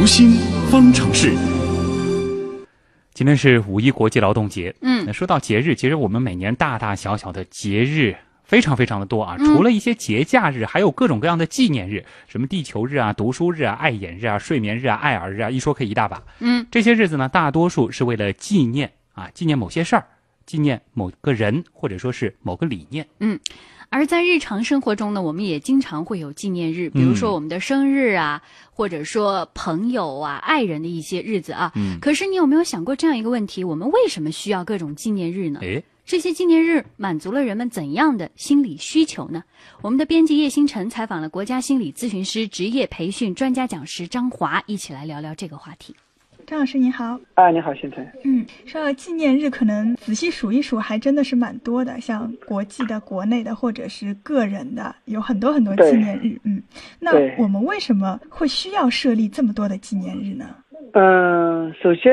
读心方程式。今天是五一国际劳动节。嗯那说到节日，其实我们每年大大小小的节日非常非常的多啊。嗯除了一些节假日，还有各种各样的纪念日，什么地球日啊、读书日啊、爱眼日啊、睡眠日啊、爱儿日啊，一说可以一大把。嗯这些日子呢，大多数是为了纪念啊，纪念某些事儿，纪念某个人，或者说是某个理念。嗯而在日常生活中呢，我们也经常会有纪念日，比如说嗯我们的生日啊，或者说朋友啊、爱人的一些日子啊。嗯，可是你有没有想过这样一个问题：我们为什么需要各种纪念日呢？诶，这些纪念日满足了人们怎样的心理需求呢？我们的编辑叶星辰采访了国家心理咨询师职业培训专家讲师张华，一起来聊聊这个话题。张老师您好，啊，你好，星辰。嗯，说到纪念日，可能仔细数一数，还真的是蛮多的，像国际的、国内的，或者是个人的，有很多很多纪念日。嗯，那我们为什么会需要设立这么多的纪念日呢？嗯，首先，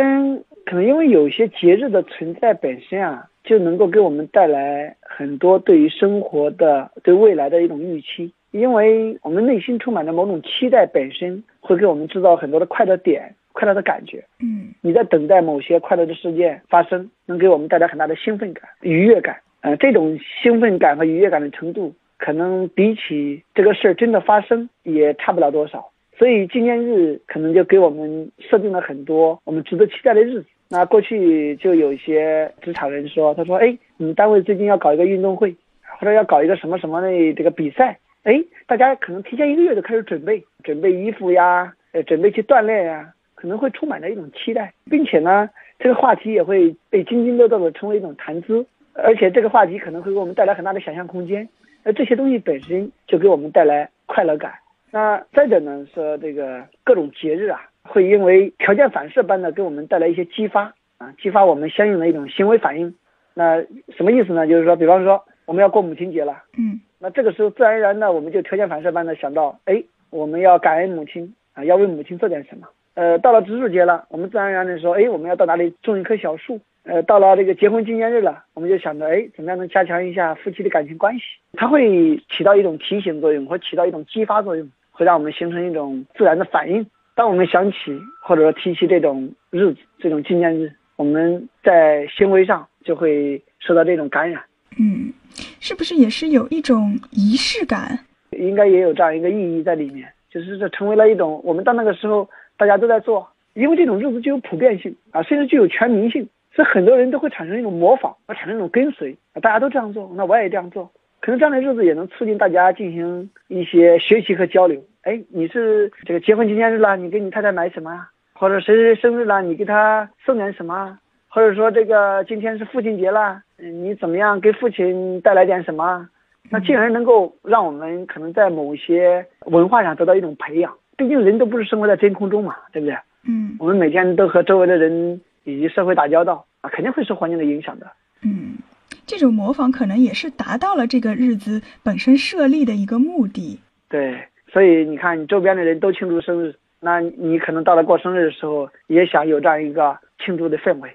可能因为有些节日的存在本身啊，就能够给我们带来很多对于生活的、对未来的一种预期。因为我们内心充满着某种期待，本身会给我们制造很多的快乐点、快乐的感觉。嗯你在等待某些快乐的事件发生，能给我们带来很大的兴奋感、愉悦感。呃，这种兴奋感和愉悦感的程度，可能比起这个事儿真的发生也差不了多少。所以纪念日可能就给我们设定了很多我们值得期待的日子。那过去就有一些职场人说，他说，哎，你们单位最近要搞一个运动会，或者要搞一个什么什么的这个比赛，哎，大家可能提前一个月就开始准备，准备衣服呀，呃，准备去锻炼呀，可能会充满着一种期待，并且呢，这个话题也会被津津乐道的成为一种谈资，而且这个话题可能会给我们带来很大的想象空间，那这些东西本身就给我们带来快乐感。那再者呢，说这个各种节日啊，会因为条件反射般的给我们带来一些激发啊，激发我们相应的一种行为反应。那什么意思呢？就是说，比方说我们要过母亲节了。嗯那这个时候自然而然的，我们就条件反射般的想到，哎，我们要感恩母亲啊，要为母亲做点什么。呃，到了植树节了，我们自然而然的说，哎，我们要到哪里种一棵小树。呃，到了这个结婚纪念日了，我们就想着，哎，怎么样能加强一下夫妻的感情关系？它会起到一种提醒作用，或起到一种激发作用，会让我们形成一种自然的反应。当我们想起或者说提起这种日子、这种纪念日，我们在行为上就会受到这种感染。嗯，是不是也是有一种仪式感？应该也有这样一个意义在里面，就是这成为了一种我们到那个时候大家都在做，因为这种日子具有普遍性啊，甚至具有全民性，所以很多人都会产生一种模仿，而产生一种跟随啊，大家都这样做，那我也这样做，可能这样的日子也能促进大家进行一些学习和交流。哎，你是这个结婚纪念日了，你给你太太买什么啊？或者谁谁生日了，你给他送点什么？或者说这个今天是父亲节了，你怎么样给父亲带来点什么？那进而能够让我们可能在某些文化上得到一种培养。毕竟人都不是生活在真空中嘛，对不对？嗯我们每天都和周围的人以及社会打交道啊，肯定会受环境的影响的。嗯，这种模仿可能也是达到了这个日子本身设立的一个目的。对，所以你看，你周边的人都庆祝生日，那你可能到了过生日的时候，也想有这样一个庆祝的氛围。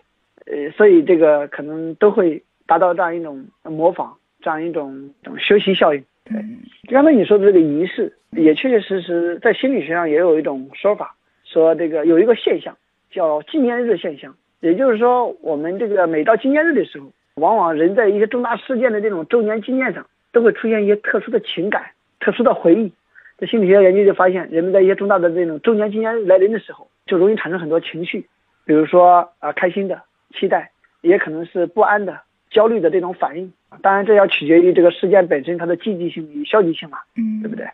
呃，所以这个可能都会达到这样一种模仿，这样一种学习效应。对刚才你说的这个仪式，也确确实实在心理学上也有一种说法，说这个有一个现象叫纪念日现象，也就是说，我们这个每到纪念日的时候，往往人在一些重大事件的这种周年纪念上，都会出现一些特殊的情感、特殊的回忆。在心理学研究就发现，人们在一些重大的这种周年纪念日来临的时候，就容易产生很多情绪，比如说啊、开心的、期待，也可能是不安的、焦虑的这种反应。当然，这要取决于这个事件本身它的积极性与消极性嘛，嗯，对不对？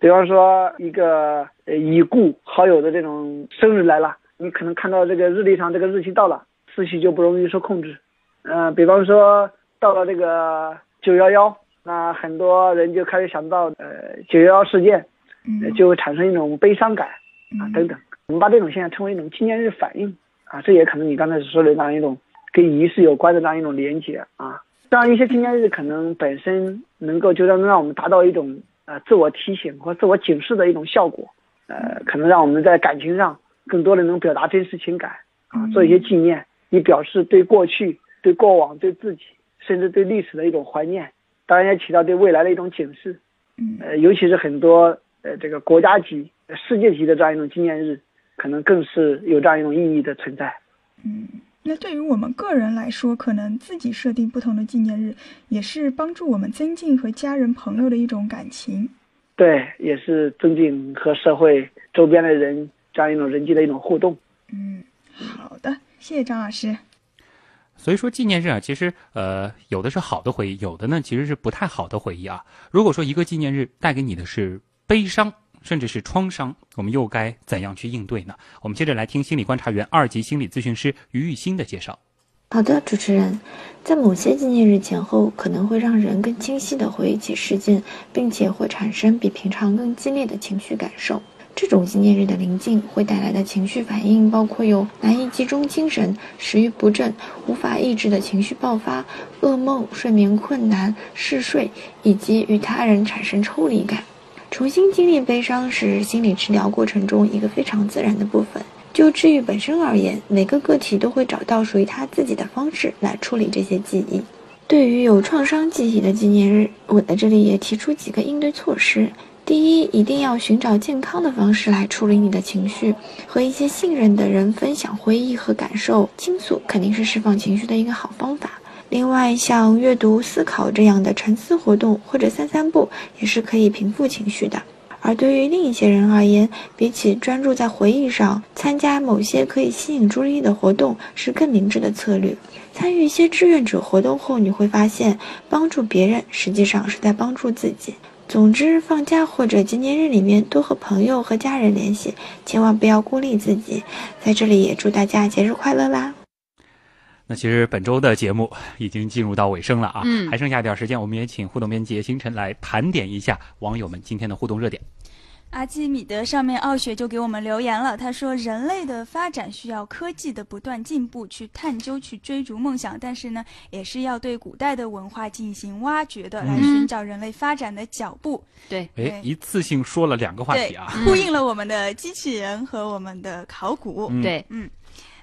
比方说一个呃已故好友的这种生日来了，你可能看到这个日历上这个日期到了，思绪就不容易受控制。嗯、比方说到了这个九幺幺，那很多人就开始想到呃九幺幺事件，呃嗯就会产生一种悲伤感啊等等。我们把这种现象称为一种纪念日反应啊，这也可能你刚才说的那样一种跟仪式有关的那样一种连接啊。这样一些纪念日可能本身能够就让让我们达到一种呃自我提醒和自我警示的一种效果，呃，可能让我们在感情上更多的能表达真实情感啊，做一些纪念，以表示对过去、对过往、对自己，甚至对历史的一种怀念，当然也起到对未来的一种警示。嗯呃，尤其是很多呃这个国家级、呃世界级的这样一种纪念日，可能更是有这样一种意义的存在。嗯，那对于我们个人来说，可能自己设定不同的纪念日，也是帮助我们增进和家人朋友的一种感情。对，也是增进和社会周边的人这样一种人际的一种互动。嗯，好的，谢谢张老师。所以说纪念日啊，其实呃有的是好的回忆，有的呢其实是不太好的回忆啊。如果说一个纪念日带给你的是悲伤，甚至是创伤，我们又该怎样去应对呢？我们接着来听心理观察员、二级心理咨询师于玉欣的介绍。好的，主持人，在某些纪念日前后，可能会让人更清晰地回忆起事件，并且会产生比平常更激烈的情绪感受。这种纪念日的临近会带来的情绪反应，包括有难以集中精神、食欲不振、无法抑制的情绪爆发、噩梦、睡眠困难、嗜睡，以及与他人产生抽离感。重新经历悲伤是心理治疗过程中一个非常自然的部分。就治愈本身而言，每个个体都会找到属于他自己的方式来处理这些记忆。对于有创伤记忆的纪念日，我在这里也提出几个应对措施。第一，一定要寻找健康的方式来处理你的情绪，和一些信任的人分享回忆和感受，倾诉肯定是释放情绪的一个好方法。另外，像阅读、思考这样的沉思活动，或者散散步，也是可以平复情绪的。而对于另一些人而言，比起专注在回忆上，参加某些可以吸引注意力的活动是更明智的策略。参与一些志愿者活动后，你会发现，帮助别人实际上是在帮助自己。总之，放假或者纪念日里面多和朋友和家人联系，千万不要孤立自己。在这里也祝大家节日快乐啦！那其实本周的节目已经进入到尾声了啊，嗯。还剩下点时间，我们也请互动编辑星辰来盘点一下网友们今天的互动热点。阿基米德上面傲雪就给我们留言了，他说人类的发展需要科技的不断进步，去探究、去追逐梦想，但是呢，也是要对古代的文化进行挖掘的，来寻找人类发展的脚步。对，哎，一次性说了两个话题啊，呼应了我们的机器人和我们的考古。嗯。对，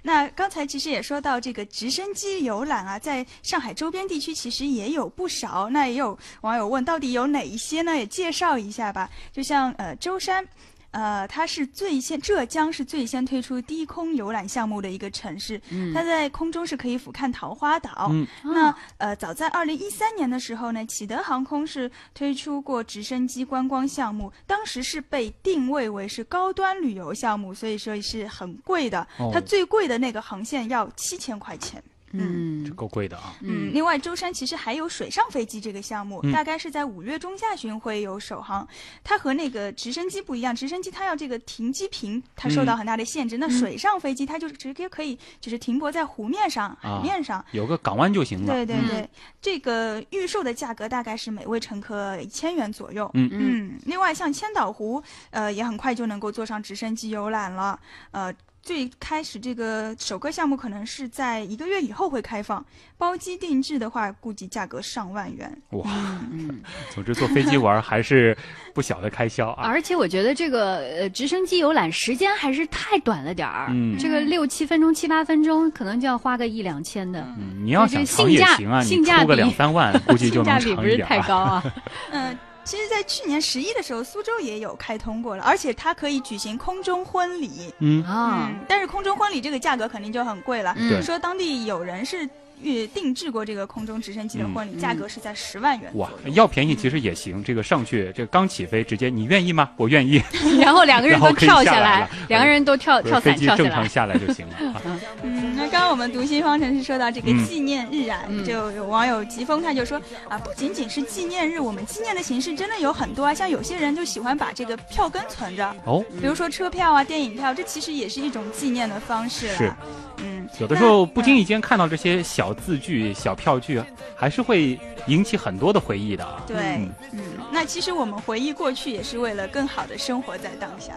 那刚才其实也说到这个直升机游览啊，在上海周边地区其实也有不少。那也有网友问，到底有哪一些呢？也介绍一下吧。就像呃舟山。呃，它是最先浙江是最先推出低空游览项目的一个城市，嗯它在空中是可以俯瞰桃花岛。嗯那呃，早在二零一三年的时候呢，启德航空是推出过直升机观光项目，当时是被定位为是高端旅游项目，所以说是很贵的。哦它最贵的那个航线要七千块钱。嗯这够贵的啊。嗯，另外舟山其实还有水上飞机这个项目，嗯大概是在五月中下旬会有首航。它和那个直升机不一样，直升机它要这个停机坪，它受到很大的限制。那水上飞机它就直接可以就是停泊在湖面上、啊海面上。有个港湾就行了。嗯对对对，这个预售的价格大概是每位乘客一千元左右。嗯嗯，另外像千岛湖，呃，也很快就能够坐上直升机游览了。呃，最开始这个首个项目可能是在一个月以后会开放，包机定制的话，估计价格上万元。哇，嗯。总之坐飞机玩还是不小的开销啊。而且我觉得这个呃直升机游览时间还是太短了点儿，嗯这个六七分钟、七八分钟，可能就要花个一两千的，嗯，你要这个想长性价也行啊，你性价出个比两三万，估计就性价比不是太。高啊。嗯、其实，在去年十一的时候，苏州也有开通过了，而且它可以举行空中婚礼。嗯，啊，嗯，但是空中婚礼这个价格肯定就很贵了。说当地有人是预定制过这个空中直升机的婚礼，嗯价格是在十万元哇。，要便宜其实也行。这个上去，这个刚起飞，直接你愿意吗？我愿意，然后两个人都跳下下来两个人都跳跳伞跳下来。正常下来就行了。啊嗯，那刚刚我们读心方程式说到这个嗯纪念日啊，嗯就有网友疾风他就说啊，不仅仅是纪念日，我们纪念的形式真的有很多啊，像有些人就喜欢把这个票根存着，哦，比如说车票啊、电影票，这其实也是一种纪念的方式了。是，嗯，有的时候不经意间看到这些小字句、小票据，还是会引起很多的回忆的啊。对，嗯嗯，那其实我们回忆过去，也是为了更好的生活在当下。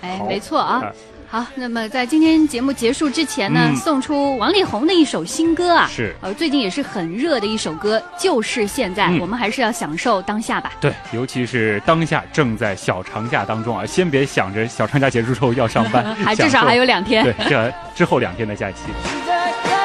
哎，没错啊啊。好，那么在今天节目结束之前呢，嗯送出王力宏的一首新歌啊，是呃，最近也是很热的一首歌，就是现在，嗯我们还是要享受当下吧。对，尤其是当下正在小长假当中啊，先别想着小长假结束之后要上班 还至少还有两天。对这之后两天的假期。